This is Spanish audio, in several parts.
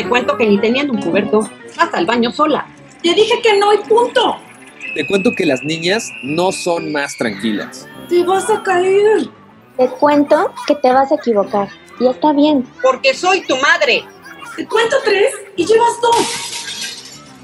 Te cuento que ni teniendo un cubierto, hasta el baño sola. Te dije que no y punto. Te cuento que las niñas no son más tranquilas. Te vas a caer. Te cuento que te vas a equivocar. Y está bien. Porque soy tu madre. Te cuento tres y llevas dos.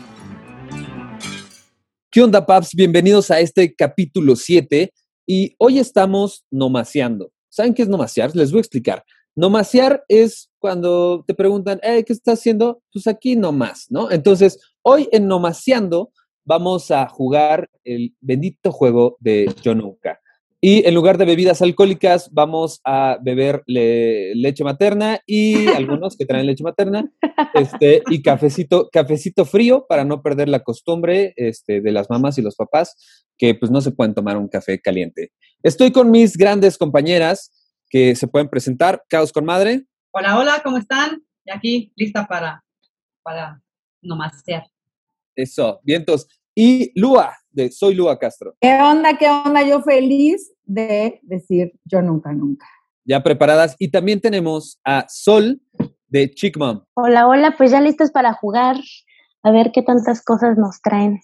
¿Qué onda, paps? Bienvenidos a este capítulo 7 y hoy estamos nomaseando. ¿Saben qué es nomasear? Les voy a explicar. Nomasear es cuando te preguntan, "Eh, ¿qué estás haciendo? Pues aquí nomás, ¿no? Entonces, hoy en Nomaseando vamos a jugar el bendito juego de Yo Nunca. Y en lugar de bebidas alcohólicas, vamos a beber le- leche materna y algunos que traen leche materna, este, y cafecito, cafecito frío para no perder la costumbre este, de las mamás y los papás, que pues no se pueden tomar un café caliente. Estoy con mis grandes compañeras que se pueden presentar. Caos con Madre. Hola, hola, ¿cómo están? Y aquí, lista para, para nomasear. Eso, vientos. Y Lua, de Soy Lua Castro. ¿Qué onda? ¿Qué onda? Yo feliz de decir yo nunca, nunca. Ya preparadas. Y también tenemos a Sol, de Chick Mom. Hola, hola, pues ya listos para jugar. A ver qué tantas cosas nos traen.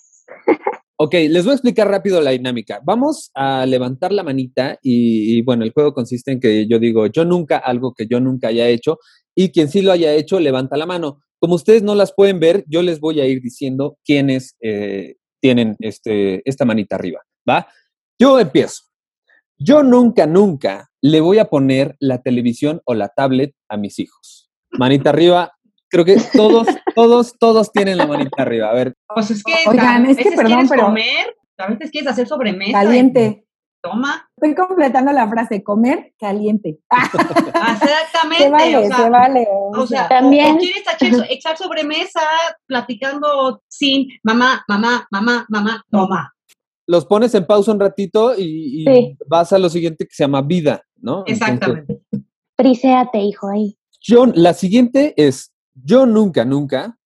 Ok, les voy a explicar rápido la dinámica. Vamos a levantar la manita y, bueno, el juego consiste en que yo digo yo nunca, algo que yo nunca haya hecho, y quien sí lo haya hecho, levanta la mano. Como ustedes no las pueden ver, yo les voy a ir diciendo quiénes eh, tienen este, esta manita arriba, ¿va? Yo empiezo. Yo nunca, nunca le voy a poner la televisión o la tablet a mis hijos. Manita arriba. Creo que todos, todos, todos tienen la manita arriba. A ver, Pues es que Oigan, a es que veces perdón, quieres pero- comer, a veces quieres hacer sobremesa. Caliente. y Toma, Estoy completando la frase, comer caliente. exactamente. se vale, o sea, se vale. O sea, También. o- o quieres echar, echar sobremesa platicando sin mamá, mamá, mamá, mamá, toma. los pones en pausa un ratito y, y Sí. vas a lo siguiente que se llama vida, ¿no? Entonces, Exactamente. Priséate, hijo, ahí. yo, la siguiente es, yo nunca, nunca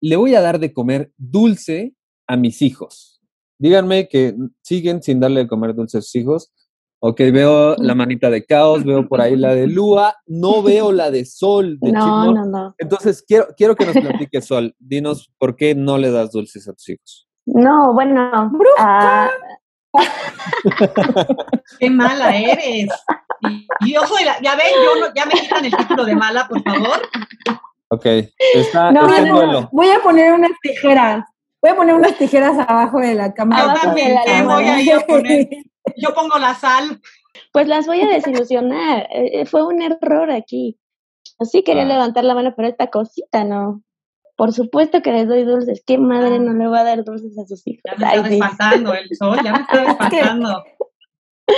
le voy a dar de comer dulce a mis hijos. Díganme que siguen sin darle de comer dulce a sus hijos. Ok, veo la manita de caos, veo por ahí la de Lua, no veo la de Sol, de No, Chimón. no, no. Entonces, quiero, quiero que nos platique Sol. Dinos por qué no le das dulces a tus hijos. No, bueno. ah, Qué mala eres. Yo soy la, ya ven, yo no- ya me quitan el título de mala, por favor. Ok, está, No, está no, duelo. Voy a poner unas tijeras. Voy a poner unas tijeras abajo de la cama. Yo también, la ¿qué voy a ir a poner? Yo pongo la sal. pues las voy a desilusionar. Eh, fue un error aquí. Así quería Ah. levantar la mano, pero esta cosita no. Por supuesto que les doy dulces. ¿Qué madre no le va a dar dulces a sus hijos? Ya me Ay, está sí. espantando el sol, ya me está espantando.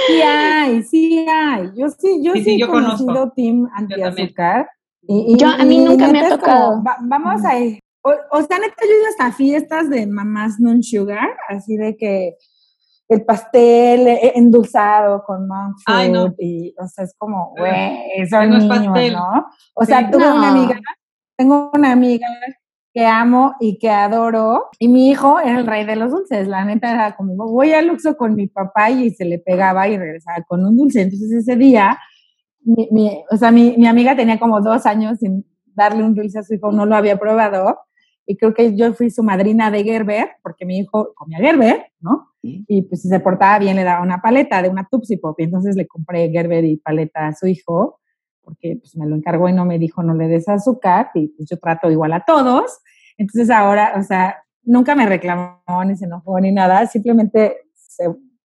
Sí hay, sí hay. Yo sí, yo Sí, sí, sí, he yo conozco. conocido Team. Antiazúcar. Y, y- Yo- a mí nunca me ha es como, tocado. va- vamos a ir. O, o sea, neta, yo he ido hasta fiestas de mamás non sugar, así de que el pastel eh, endulzado con monk Ay, no. y, o sea, es como, güey, son no es niños, pastel. ¿no? O sea, Sí. tuve una No. amiga, tengo una amiga que amo y que adoro, y mi hijo era el rey de los dulces, la neta era como, voy al Luxo con mi papá y se le pegaba y regresaba con un dulce, entonces ese día, mi, mi- o sea, mi, mi amiga tenía como dos años sin darle un dulce a su hijo, no lo había probado, y creo que yo fui su madrina de Gerber, porque mi hijo comía Gerber, ¿no? Y pues si se portaba bien le daba una paleta de una Tupsi Pop, y entonces le compré Gerber y paleta a su hijo, porque pues me lo encargó y no me dijo no le des azúcar, y pues yo trato igual a todos. Entonces ahora, o sea, nunca me reclamó ni se enojó ni nada, simplemente se,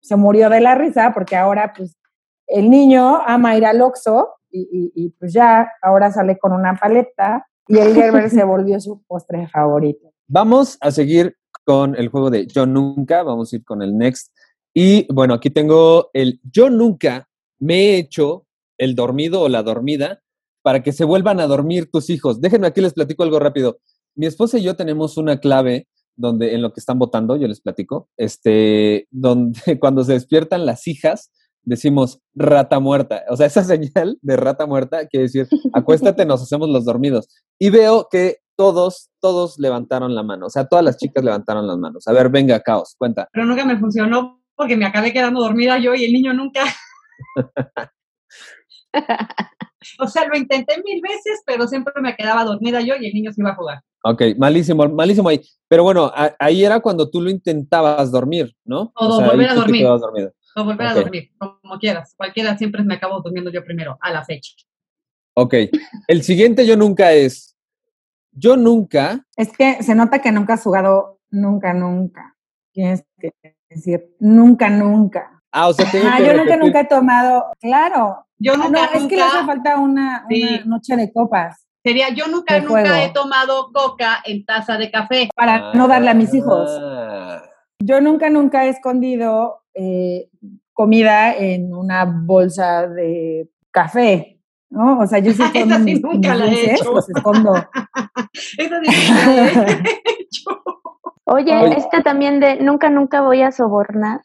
se murió de la risa porque ahora pues el niño ama ir al Oxxo y, y- y, pues ya ahora sale con una paleta y el Gerber se volvió su postre favorito. Vamos a seguir con el juego de Yo Nunca, vamos a ir con el next. Y bueno, aquí tengo el Yo Nunca me he hecho el dormido o la dormida para que se vuelvan a dormir tus hijos. Déjenme aquí les platico algo rápido. Mi esposa y yo tenemos una clave donde en lo que están votando, yo les platico, este, donde cuando se despiertan las hijas, decimos rata muerta. O sea, esa señal de rata muerta quiere decir, acuéstate, nos hacemos los dormidos. Y veo que todos, todos levantaron la mano. O sea, todas las chicas levantaron las manos. A ver, venga, caos, cuenta. Pero nunca me funcionó porque me acabé quedando dormida yo y el niño nunca. O sea, lo intenté mil veces, pero siempre me quedaba dormida yo y el niño se iba a jugar. Ok, malísimo, malísimo ahí. Pero bueno, a- ahí era cuando tú lo intentabas dormir, ¿no? O ahí volver a dormir. O volver a dormir, como quieras. Cualquiera, siempre me acabo durmiendo yo primero, a la fecha. Ok, el siguiente yo nunca es, yo nunca, Es que se nota que nunca has jugado nunca, nunca. Tienes que decir nunca, nunca. ah, o sea, tengo Ah, que yo nunca, repetir. nunca he tomado, claro. Yo Ah, nunca, no, es que le hace nunca, falta una, Sí. una noche de copas sería, yo nunca, nunca juego. he tomado coca en taza de café. para no darle a mis hijos. Ah, Yo nunca, nunca he escondido eh, comida en una bolsa de café, ¿no? O sea, yo sí Esa escondo sí mis, nunca mis la he dulces, hecho. los escondo. Eso sí nunca he hecho. Oye, Oye. esta también de nunca, nunca voy a sobornar.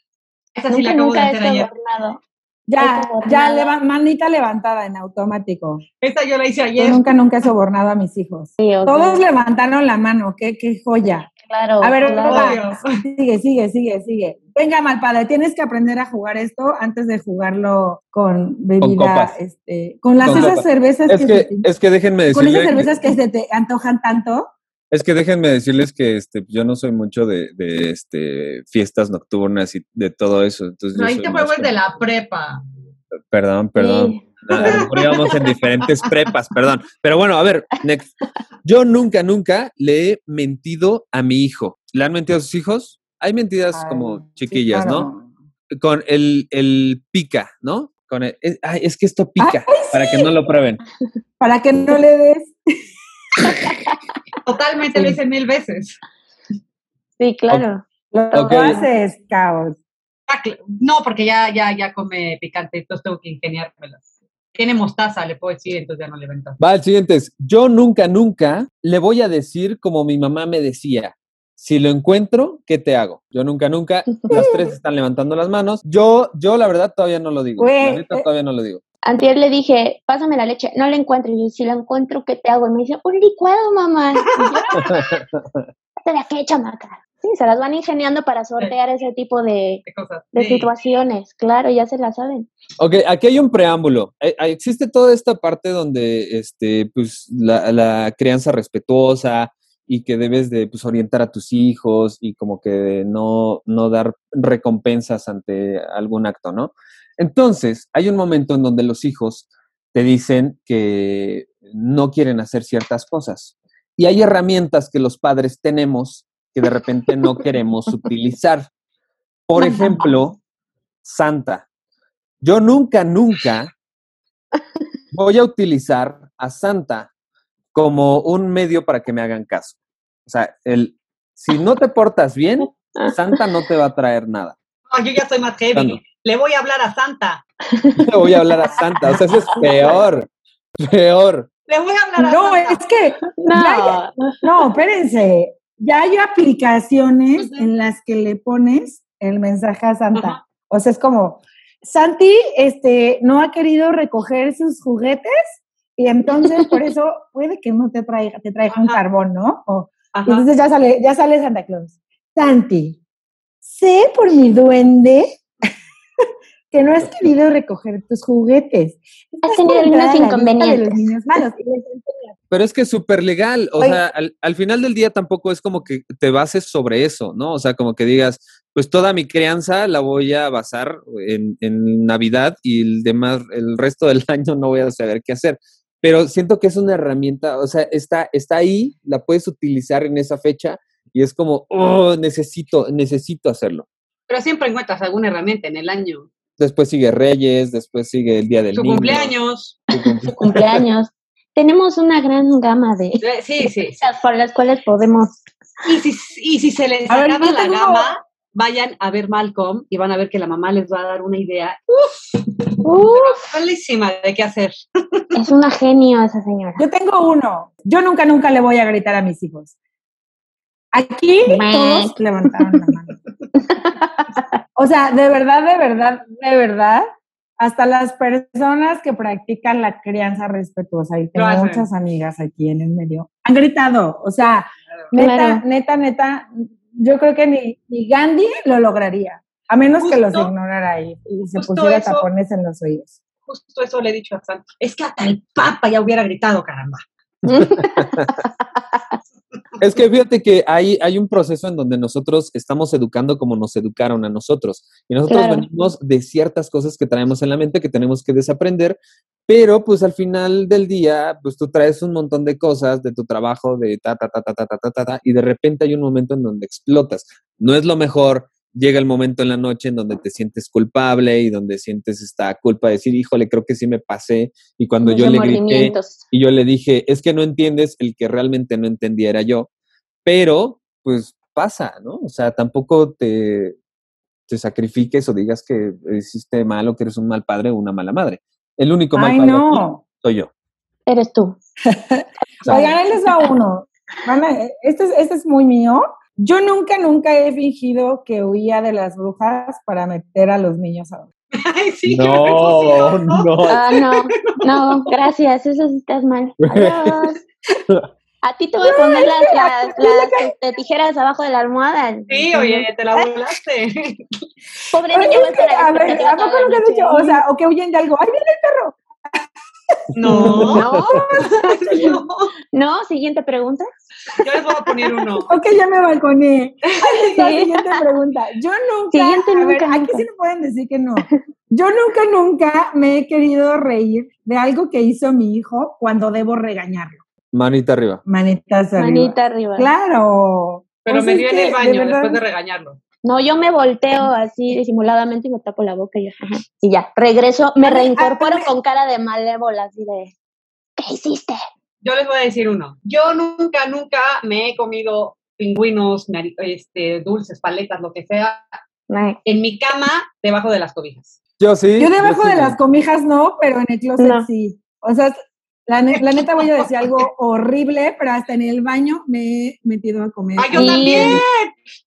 Esa sí la Nunca, acabo de nunca he hacer ayer. sobornado. Ya, He sobornado. ya, leva- manita levantada en automático. Esta yo la hice Yo ayer. nunca, nunca he sobornado a mis hijos. Sí, Todos levantaron la mano, qué, qué joya. Claro. A ver, claro. va, Obvio. sigue, sigue, sigue, sigue. Venga, mal padre, tienes que aprender a jugar esto antes de jugarlo con bebida, copas. este, con las Con esas copas. cervezas Es que, que, se te- es que déjenme con esas decirles, cervezas que se te antojan tanto. es que déjenme decirles que este, yo no soy mucho de, de este, fiestas nocturnas y de todo eso. Entonces No, yo ahí soy te juego de la prepa. Perdón, perdón. Sí. A lo mejor íbamos en diferentes prepas, perdón. Pero bueno, a ver, next. Yo nunca, nunca le he mentido a mi hijo. ¿Le han mentido a sus hijos? Hay mentiras Ay, como sí, chiquillas, ¿no? Con el, el pica, ¿no? Con el, es, ay, es que esto pica, Ay, para que no lo prueben. Para que no le des. Totalmente Sí. lo hice mil veces. Sí, claro. Lo Ok. haces, caos. Ah, No, porque ya, ya, ya come picante, entonces tengo que ingeniármelas. Tiene mostaza, le puedo decir, entonces ya no le vento. Va, el siguiente es, yo nunca, nunca le voy a decir como mi mamá me decía, si lo encuentro, ¿qué te hago? Yo nunca, nunca, las tres están levantando las manos. Yo, yo la verdad todavía no lo digo. La neta eh. todavía no lo digo. Antier le dije, pásame la leche. No la encuentro. Y yo, si la encuentro, ¿qué te hago? Y me dice, un licuado, mamá. Y yo, ¿de qué, chamaca? Sí, se las van ingeniando para sortear ese tipo de, de Sí. situaciones. Claro, ya se la saben. Ok, aquí hay un preámbulo. Eh, eh, Existe toda esta parte donde este, pues, la, la crianza respetuosa y que debes de pues, orientar a tus hijos y como que no, no dar recompensas ante algún acto, ¿no? Entonces, hay un momento en donde los hijos te dicen que no quieren hacer ciertas cosas. Y hay herramientas que los padres tenemos que de repente no queremos utilizar. Por ejemplo, Santa. Yo nunca, nunca voy a utilizar a Santa como un medio para que me hagan caso. O sea, el, si no te portas bien, Santa no te va a traer nada. No, yo ya soy más heavy. Le voy a hablar a Santa. Le voy a hablar a Santa. O sea, eso es peor. Peor. Le voy a hablar a No, Santa. es que, ya- No, no, espérense. Ya hay aplicaciones en las que le pones el mensaje a Santa. O sea, es como, Santi este, no ha querido recoger sus juguetes y entonces por eso puede que no te traiga, te traiga un carbón, ¿no? O, entonces ya sale, ya sale Santa Claus. Santi, sé por mi duende que no has querido recoger tus juguetes. Has tenido algunos inconvenientes. los niños malos. Pero es que es súper legal. O Oye. sea, al, al final del día tampoco es como que te bases sobre eso, ¿no? O sea, como que digas, pues toda mi crianza la voy a basar en, en Navidad y el demás, el resto del año no voy a saber qué hacer. Pero siento que es una herramienta, o sea, está, está ahí, la puedes utilizar en esa fecha y es como, oh, necesito, necesito hacerlo. Pero siempre encuentras alguna herramienta en el año. Después sigue Reyes, después sigue el Día del Su Niño. cumpleaños. tu cumple- cumpleaños. Tenemos una gran gama de Sí, sí. por las cuales podemos. Y si, y si se les A ver, acaba yo la tengo- gama, vayan a ver Malcolm y van a ver que la mamá les va a dar una idea Uf, buenísima de qué hacer. es una genio esa señora. Yo tengo uno. Yo nunca, nunca le voy a gritar a mis hijos. Aquí todos levantaron la mano. O sea, de verdad, de verdad, de verdad, hasta las personas que practican la crianza respetuosa, y tengo muchas amigas aquí en el medio, han gritado. O sea, neta, Claro. neta, neta, yo creo que ni, ni Gandhi lo lograría, a menos que los ignorara y, y se pusiera eso- tapones en los oídos. justo eso le he dicho a Santi. Es que hasta el Papa ya hubiera gritado, caramba. Es que fíjate que hay, hay un proceso en donde nosotros estamos educando como nos educaron a nosotros. Y nosotros Claro. venimos de ciertas cosas que traemos en la mente que tenemos que desaprender, pero pues al final del día, pues tú traes un montón de cosas de tu trabajo, de ta, ta, ta, ta, ta, ta, ta, ta, ta, y de repente hay un momento en donde explotas. No es lo mejor. Llega el momento en la noche en donde te sientes culpable y donde sientes esta culpa de decir, híjole, creo que sí me pasé. Y cuando yo le grité, y yo le dije, es que no entiendes, el que realmente no entendiera yo, pero pues pasa, ¿no? O sea, tampoco te, te sacrifiques o digas que hiciste mal o que eres un mal padre o una mala madre. El único mal Ay, padre no. soy yo. Eres tú. O sea, Oigan, ahí les va uno. Este, es, este es muy mío. Yo nunca, nunca he fingido que huía de las brujas para meter a los niños a Ay, sí, que me no, no. Ah, no, no, gracias, eso sí estás mal. Adiós. A ti te voy a poner las, las, las, tijeras abajo de la almohada. Sí, oye, te la volaste. Pobre niño, es que, a ver, ¿a poco nunca has dicho? O sea, o que huyen de algo. ¡Ay, viene el perro! No, No, no. no, siguiente pregunta. Yo les voy a poner uno. Ok, ya me balconé. La Sí. siguiente pregunta. Yo nunca, Siguiente a ver, nunca, aquí sí no pueden decir que no. Yo nunca, nunca me he querido reír de algo que hizo mi hijo cuando debo regañarlo. Manita arriba. Manitas arriba. Manita arriba. Claro. Pero Pues me dio en el de baño verdad, después de regañarlo. No, yo me volteo así disimuladamente y me tapo la boca y ya. ajá, Y ya, regreso, me reincorporo con cara de malévola, así de, ¿qué hiciste? Yo les voy a decir uno. Yo nunca, nunca me he comido pingüinos, este, dulces, paletas, lo que sea, en mi cama, debajo de las cobijas. Yo sí. Yo debajo sí, de sí. las comijas no, pero en el closet No. sí. O sea, la, ne- la neta voy a decir algo horrible, pero hasta en el baño me he metido a comer. ¡Ah, yo Sí. también!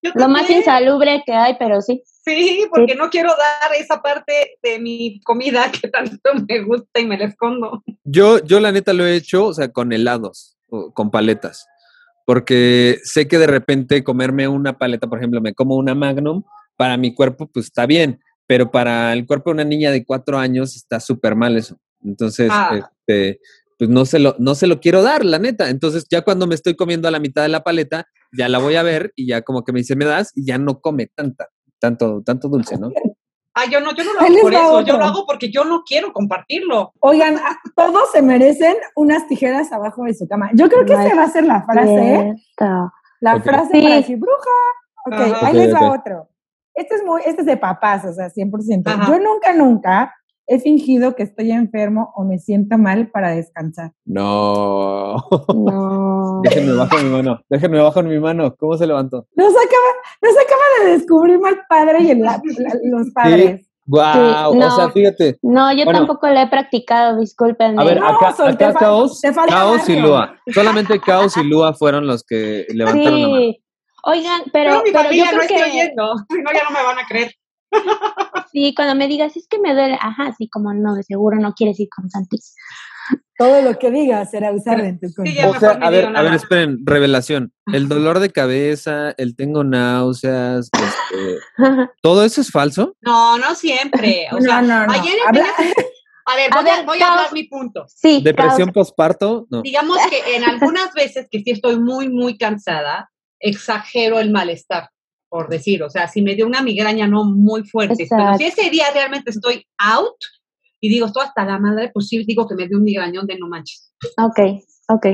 Yo Lo más insalubre que hay, pero sí. Sí, porque no quiero dar esa parte de mi comida que tanto me gusta y me la escondo. Yo, yo la neta lo he hecho, o sea, con helados, o con paletas. Porque sé que de repente comerme una paleta, por ejemplo, me como una Magnum, para mi cuerpo, pues está bien, pero para el cuerpo de una niña de cuatro años está súper mal eso. Entonces, Ah. este, pues no se, lo, no se lo quiero dar, la neta. Entonces, ya cuando me estoy comiendo a la mitad de la paleta, ya la voy a ver y ya como que me dice, me das, y ya no come tanta, tanto, tanto dulce, ¿no? Ah, yo no, yo no lo hago por eso, yo lo hago porque yo no quiero compartirlo. Oigan, a- todos se merecen unas tijeras abajo de su cama. Yo creo que No esa va a ser la frase, ¿eh? La frase Sí. para decir bruja. Ok, Ajá. ahí Ok, les va otro. Este es muy, este es de papás, o sea, 100%. Ajá. Yo nunca, nunca he fingido que estoy enfermo o me siento mal para descansar. No. No. Déjenme bajo mi mano, déjenme bajo mi mano. ¿Cómo se levantó? Nos acaba, nos acaba de descubrir mal padre y el- la- la- los padres. Wow, no. o sea, fíjate. No, yo Bueno. tampoco lo he practicado, discúlpenme. A ver, No, acá, te Caos, te Caos y. Lua. Solamente Caos y Lua fueron los que levantaron la mano. sí. Oigan, Pero, pero, mi pero yo familia no creo estoy que oyendo, si no ya no me van a creer. Sí, cuando me digas, es que me duele, ajá, sí, como no, de seguro no quieres ir con Santis. Todo lo que digas será usado en tu Sí, O sea, a ver, a ver, esperen, revelación. El dolor de cabeza, el tengo náuseas, este, ¿todo eso es falso? No, no siempre. O sea, no, ayer Habla- a ver, A voy, a, ver, voy a hablar mi punto. sí, ¿Depresión posparto? No. Digamos que en algunas veces que sí estoy muy, muy cansada, exagero el malestar, por decir. O sea, si me dio una migraña no muy fuerte, pero si ese día realmente estoy out y digo, estoy hasta la madre, pues sí digo que me dio un migrañón de no manches. Ok, ok.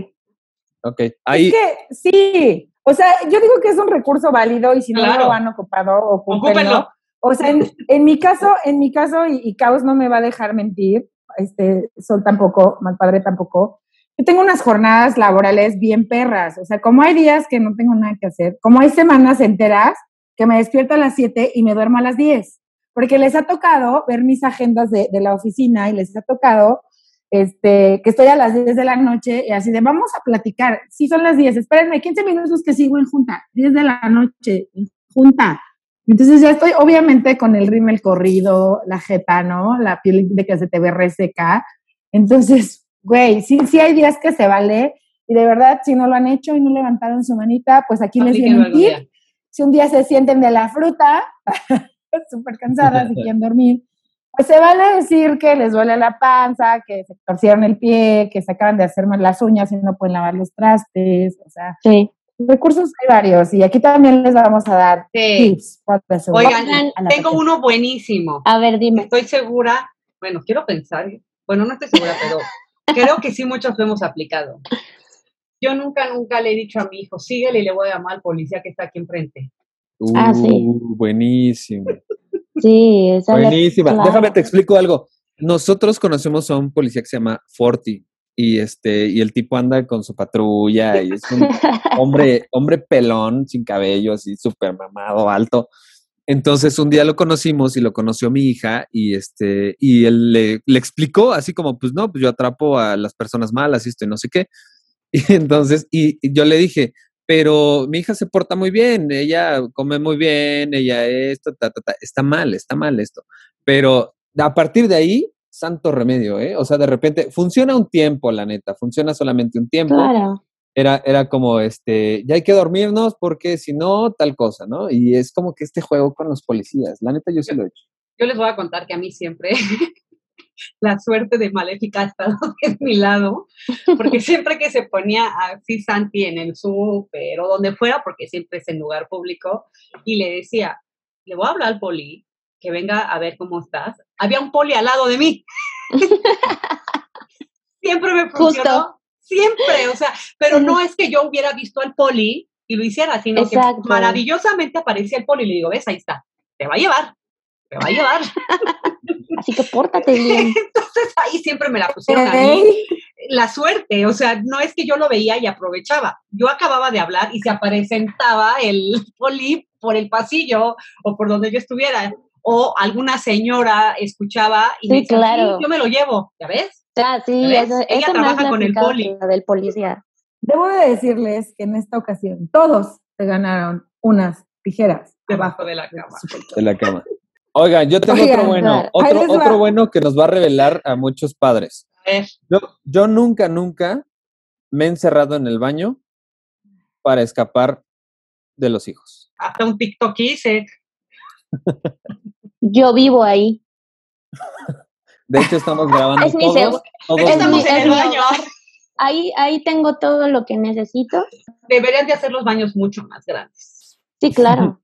Ok, ahí, Es que sí, o sea, yo digo que es un recurso válido y si no lo han ocupado, ocúpenlo. Ocúpenlo. O sea, en, en mi caso, en mi caso, y, y Caos no me va a dejar mentir, este, Sol tampoco, mal padre tampoco. Yo tengo unas jornadas laborales bien perras, o sea, como hay días que no tengo nada que hacer, como hay semanas enteras que me despierto a las 7 y me duermo a las 10, porque les ha tocado ver mis agendas de, de la oficina y les ha tocado este, que estoy a las 10 de la noche y así de, vamos a platicar. Sí, son las 10, espérenme, 15 minutos que sigo en junta, 10 de la noche, en junta. Entonces ya estoy obviamente con el rímel corrido, la jeta, ¿no? La piel de que se te ve reseca. Entonces, güey, sí, sí hay días que se vale y de verdad, si no lo han hecho y no levantaron su manita, pues aquí les viene un tip. Si un día se sienten de la fruta, súper cansadas y quieren dormir, Pues se vale decir que les duele la panza, que se torcieron el pie, que se acaban de hacer mal las uñas y no pueden lavar los trastes, o sea, Sí. recursos hay varios y aquí también les vamos a dar Sí. tips. Oigan, a tengo uno buenísimo. A ver, dime. Estoy segura, bueno, quiero pensar, bueno, no estoy segura, pero creo que sí muchos lo hemos aplicado. Yo nunca, nunca le he dicho a mi hijo, síguele y le voy a llamar al policía que está aquí enfrente. Ah, sí. Uh, Buenísimo. Sí, esa es la- Buenísima. claro. Déjame te explico algo. Nosotros conocemos a un policía que se llama Forti y este y el tipo anda con su patrulla y es un hombre hombre pelón sin cabello así súper mamado alto. Entonces un día lo conocimos y lo conoció mi hija y este y él le, le explicó así como pues no pues yo atrapo a las personas malas y esto y no sé qué. Y entonces y, y yo le dije pero mi hija se porta muy bien, ella come muy bien, ella esto, ta, ta, ta. está mal, está mal esto. Pero a partir de ahí, santo remedio, ¿eh? O sea, de repente, funciona un tiempo, la neta, funciona solamente un tiempo. Claro. Era, era como, este, ya hay que dormirnos porque si no, tal cosa, ¿no? Y es como que este juego con los policías, la neta yo sí lo he hecho. Yo les voy a contar que a mí siempre la suerte de Maléfica ha estado de mi lado, porque siempre que se ponía así Santi en el súper o donde fuera, porque siempre es en lugar público, y le decía, le voy a hablar al poli, que venga a ver cómo estás, había un poli al lado de mí. siempre me funcionó. Justo. Siempre, o sea, pero no es que yo hubiera visto al poli y lo hiciera, sino Exacto. que maravillosamente aparecía el poli y le digo, ves, ahí está, te va a llevar, te va a llevar. Así que pórtate bien. Entonces ahí siempre me la pusieron a mí. La suerte, o sea, no es que yo lo veía y aprovechaba. Yo acababa de hablar y se presentaba el poli por el pasillo o por donde yo estuviera. O alguna señora escuchaba y me decía, claro. "Sí, yo me lo llevo, ¿ya ves? Ah, sí, ¿Ves? eso, Ella eso trabaja con el poli. del policía. Debo de decirles que en esta ocasión todos se ganaron unas tijeras Debajo de la cama. de la cama. Oigan, yo tengo Oigan, otro bueno, otro, otro bueno que nos va a revelar a muchos padres. A ver, Yo, yo nunca, nunca me he encerrado en el baño para escapar de los hijos. hasta un TikTok hice. Yo vivo ahí. De hecho, estamos grabando Es mi todos, Estamos en el baño. Ahí, ahí tengo todo lo que necesito. Deberían de hacer los baños mucho más grandes. Sí, claro.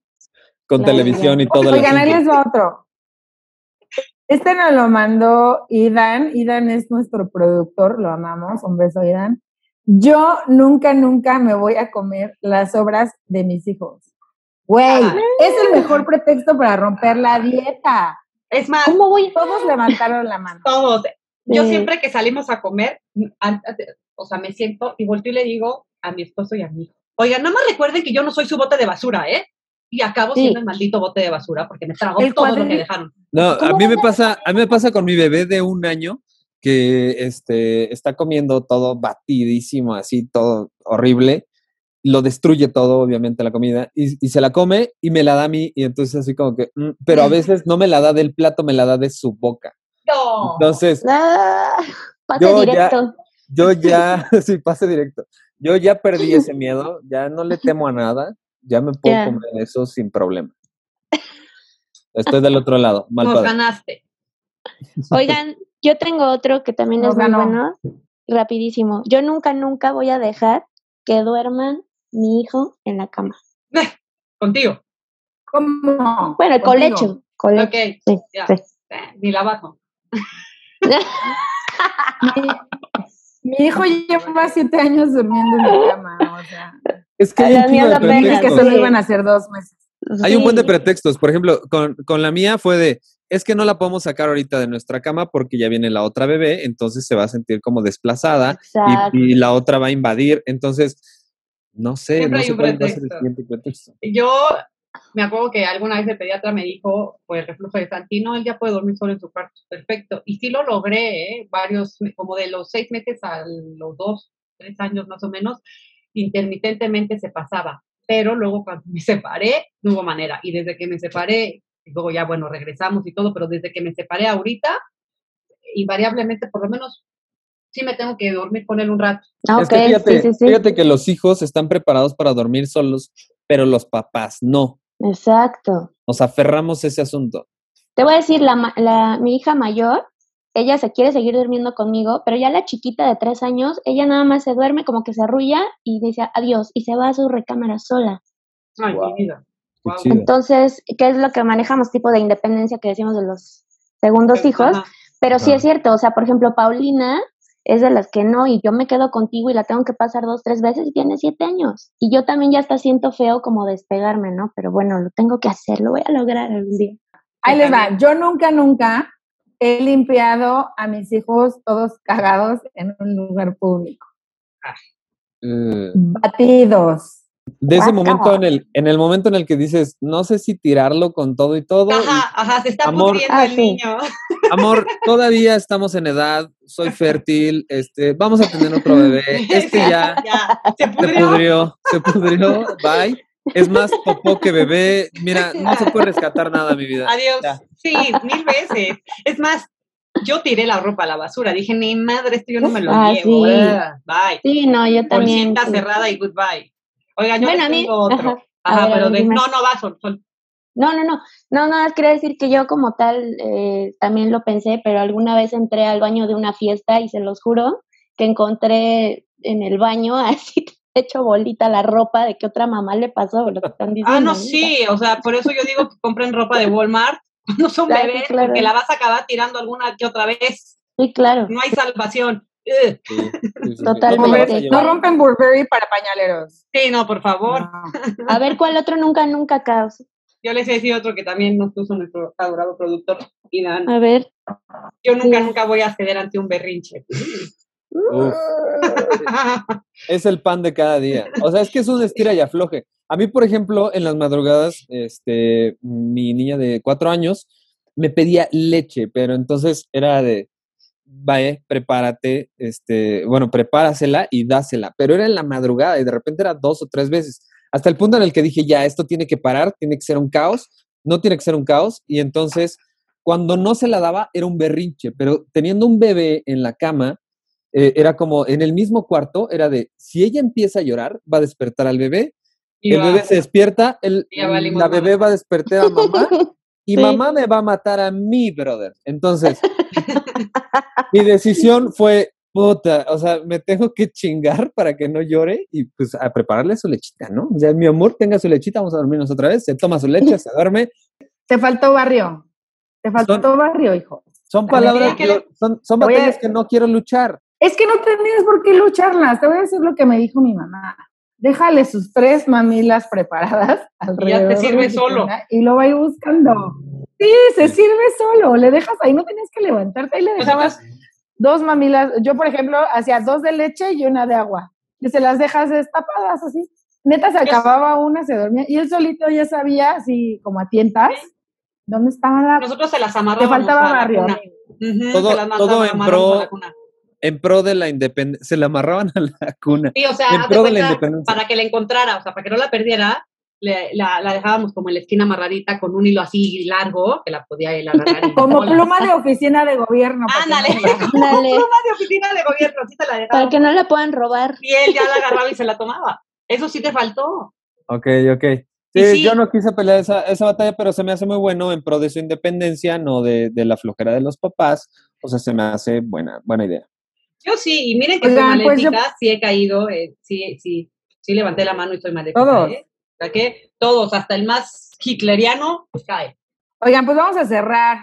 Con televisión y todo. el Oigan, ahí les va otro. Este nos lo mandó Idan. Idan es nuestro productor, lo amamos. Un beso, Idan. Yo nunca, nunca me voy a comer las obras de mis hijos. Güey, Ah. es el mejor pretexto para romper la dieta. Es más, ¿Cómo voy? Todos levantaron la mano. todos. Yo Sí. siempre que salimos a comer, o sea, me siento y volteo y le digo a mi esposo y a mi hijo, oigan, nada más recuerden que yo no soy su bote de basura, ¿eh? Y acabo Sí. siendo el maldito bote de basura porque me trago El todo lo que dejaron. No, a ¿Cómo mí me pasa, a mí me pasa con mi bebé de un año que este está comiendo todo batidísimo, así todo horrible. Lo destruye todo, obviamente, la comida, y, y se la come y me la da a mí, y entonces así como que, mm, pero a veces no me la da del plato, me la da de su boca. No. Entonces, Ah, pase Yo ya- directo. yo ya, sí, pase directo. Yo ya perdí ese miedo, ya no le temo a nada, ya me puedo comer eso sin problema. Estoy del otro lado, mal Nos padre. ganaste. Oigan, yo tengo otro que también Nos es muy bueno. Rapidísimo. Yo nunca, nunca voy a dejar que duerman mi hijo en la cama. Contigo. ¿Cómo? Bueno, el Contigo. colecho. colecho. Ok. Sí, ya. sí. Eh, ni la bajo. Mi, mi hijo lleva siete años durmiendo en mi cama, o sea, Es que A hay la un de que pretextos. solo sí. iban a ser dos meses. Hay un buen de Sí. pretextos. Por ejemplo, con, con la mía fue de, es que no la podemos sacar ahorita de nuestra cama porque ya viene la otra bebé, entonces se va a sentir como desplazada y, y la otra va a invadir. Entonces, no sé, Siempre no hay sé un cuál va a ser el pretexto. siguiente pretexto. Yo me acuerdo que alguna vez el pediatra me dijo, pues reflujo de Santino, él ya puede dormir solo en su cuarto, perfecto. Y sí lo logré, ¿eh? varios, como de los seis meses a los dos, tres años más o menos, intermitentemente se pasaba. Pero luego cuando me separé, no hubo manera. Y desde que me separé, y luego ya, bueno, regresamos y todo, pero desde que me separé ahorita, invariablemente, por lo menos, sí me tengo que dormir con él un rato. Ah, Es que fíjate, sí, sí, sí. fíjate que los hijos están preparados para dormir solos, pero los papás no. Exacto. Nos aferramos a ese asunto. Te voy a decir, la, ma- la, mi hija mayor, ella se quiere seguir durmiendo conmigo, pero ya la chiquita de tres años, ella nada más se duerme, como que se arrulla y dice adiós y se va a su recámara sola. Ay, Wow. mi vida. Wow. Entonces, ¿qué es lo que manejamos? Tipo de independencia que decimos de los segundos hijos. Ajá. Pero sí es cierto, o sea, por ejemplo, Paulina es de las que no, y yo me quedo contigo y la tengo que pasar dos, tres veces y tiene siete años. Y yo también ya hasta siento feo como despegarme, ¿no? Pero bueno, lo tengo que hacer, lo voy a lograr algún día. Ahí les va. Yo nunca, nunca he limpiado a mis hijos todos cagados en un lugar público. Eh, Batidos. de ese momento en el, en el momento en el que dices, no sé si tirarlo con todo y todo. y, Ajá, ajá, se está Amor. pudriendo Ah, el sí. niño. amor, todavía estamos en edad, soy fértil, este, vamos a tener otro bebé. Este ya ya, se se pudrió. pudrió, se pudrió, bye. Es más popó que bebé. Mira, no se puede rescatar nada, mi vida. Adiós. Ya. Sí, mil veces. Es más, yo tiré la ropa a la basura. Dije, ni madre, esto yo no me lo Ah, llevo. sí. Ah, Bye. Sí, no, yo también. Bolsita sí. cerrada y goodbye. Oigan, yo Bueno, les a mí, tengo otro. ajá. Ajá, A ver, a pero de, no, no va, sol, sol. No, no, no, no, no, quería decir que yo como tal eh, también lo pensé, pero alguna vez entré al baño de una fiesta y se los juro que encontré en el baño así hecho bolita la ropa de que otra mamá le pasó, lo que están diciendo. Ah, no, sí, o sea, por eso yo digo que compren ropa de Walmart cuando son Ah, bebés, claro. porque la vas a acabar tirando alguna que otra vez. Sí, claro. No hay salvación. Ugh. Sí, sí, sí, sí. Totalmente. ¿Cómo vas a No rompen Burberry para pañaleros. Sí, no, por favor. No. A ver, ¿cuál otro nunca, nunca caos? Yo les he decir otro que también nos puso nuestro adorado productor, Idan. A ver. Yo nunca, Sí. nunca voy a ceder ante un berrinche. Es el pan de cada día. O sea, es que es un estira y afloje. A mí, por ejemplo, en las madrugadas, este, mi niña de cuatro años me pedía leche, pero entonces era de, vaya, prepárate, este, bueno, prepárasela y dásela. Pero era en la madrugada y de repente era dos o tres veces. Hasta el punto en el que dije, ya, esto tiene que parar, tiene que ser un caos, no tiene que ser un caos. Y entonces, cuando no se la daba, era un berrinche, pero teniendo un bebé en la cama, eh, era como en el mismo cuarto, era de, si ella empieza a llorar, va a despertar al bebé, Y el va- bebé se despierta, el, la bebé va a despertar a mamá y Sí. mamá me va a matar a mí, brother. Entonces, mi decisión fue, puta, o sea, me tengo que chingar para que no llore y pues a prepararle su lechita, ¿no? O sea, mi amor, tenga su lechita, vamos a dormirnos otra vez, se toma su leche, se duerme. Te faltó barrio. Te faltó barrio, hijo. Son palabras, ¿qué le- que- son, son batallas que no quiero luchar. Es que no tendrías por qué lucharlas. Te voy a decir lo que me dijo mi mamá. Déjale sus tres mamilas preparadas alrededor. de sirve su solo. Y lo va a ir buscando. Sí, se sirve solo. Le dejas ahí, no tenías que levantarte. Ahí le dejabas dos mamilas. Yo, por ejemplo, hacía dos de leche y una de agua. Y se las dejas destapadas así. Neta, se acababa una, se dormía. Y él solito ya sabía, así como a tientas, dónde estaba la. Nosotros se las Te amarrábamos faltaba a la barrio. cuna. Ujú, Todo- se las todo en pro- a la cuna. En pro de la independencia, se la amarraban a la cuna. Sí, o sea, En haz de pro de la cuenta, independencia. para que la encontrara, o sea, para que no la perdiera, le- la, la dejábamos como en la esquina amarradita con un hilo así largo que la podía él agarrar. y- Como pluma de oficina de gobierno. para no Ándale, la- como Ándale. pluma de oficina de gobierno, así te la Para dejábamos. que no la puedan robar. Y él ya la agarraba y se la tomaba. Eso sí te faltó. Ok, ok. Sí, sí. yo no quise pelear esa, esa batalla, pero se me hace muy bueno en pro de su independencia, no de, de la flojera de los papás. O sea, se me hace buena, buena idea. Yo sí, y miren que Oigan, soy pues yo- sí he caído, eh, sí, sí, sí levanté la mano y soy maléfica. Todos. ¿eh? O sea que todos, hasta el más hitleriano, pues cae. Oigan, pues vamos a cerrar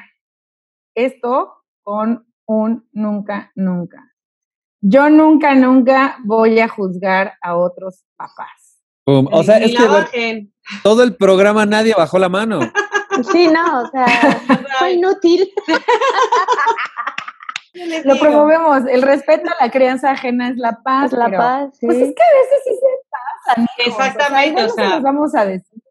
esto con un nunca, nunca. Yo nunca, nunca voy a juzgar a otros papás. O sea, es que todo el programa nadie bajó la mano. Sí, no, o sea, fue inútil. ¿qué les Lo digo? promovemos. El respeto a la crianza ajena es la paz. Es la pero, paz, sí. Pues es que a veces sí se pasan. Exactamente, o sea. vamos a decir.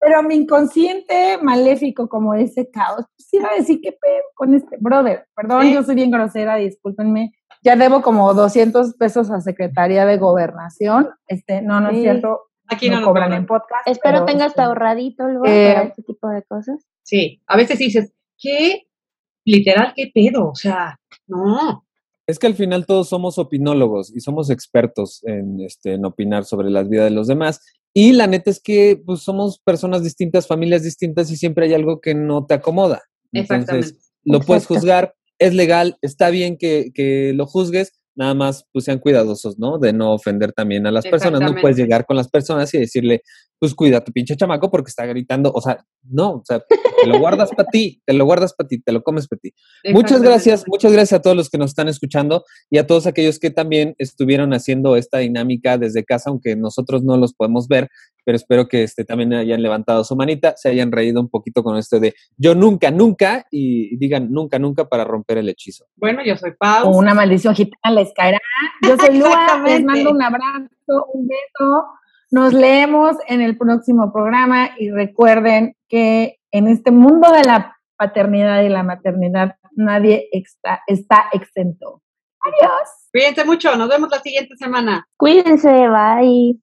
Pero mi inconsciente maléfico como ese caos, pues iba a decir qué pedo con este brother. Perdón, Sí. yo soy bien grosera, discúlpenme. Ya debo como 200 pesos a Secretaría de Gobernación. Este, no, no es cierto. Aquí no, no, nos cobran cobran. en podcast. Espero pero, tengas este, ahorradito luego eh, para este tipo de cosas. Sí, a veces dices, ¿qué? Literal, ¿qué pedo? O sea, no. Es que al final todos somos opinólogos y somos expertos en, este, en opinar sobre las vidas de los demás. Y la neta es que pues, somos personas distintas, familias distintas y siempre hay algo que no te acomoda. Entonces, lo puedes juzgar, es legal, está bien que, que lo juzgues, nada más pues sean cuidadosos, ¿no? De no ofender también a las personas. No puedes llegar con las personas y decirle, pues cuida a tu pinche chamaco porque está gritando. O sea, no, o sea, te lo guardas para ti, te lo guardas para ti, te lo comes para ti. Muchas gracias, muchas gracias a todos los que nos están escuchando y a todos aquellos que también estuvieron haciendo esta dinámica desde casa, aunque nosotros no los podemos ver, pero espero que este, también hayan levantado su manita, se hayan reído un poquito con esto de yo nunca, nunca y digan nunca, nunca para romper el hechizo. Bueno, yo soy Pau. una maldición gitana les caerá. Yo soy Lua, les mando un abrazo, un beso. Nos leemos en el próximo programa y recuerden que en este mundo de la paternidad y la maternidad nadie está, está exento. Adiós. Cuídense mucho, nos vemos la siguiente semana. Cuídense, bye.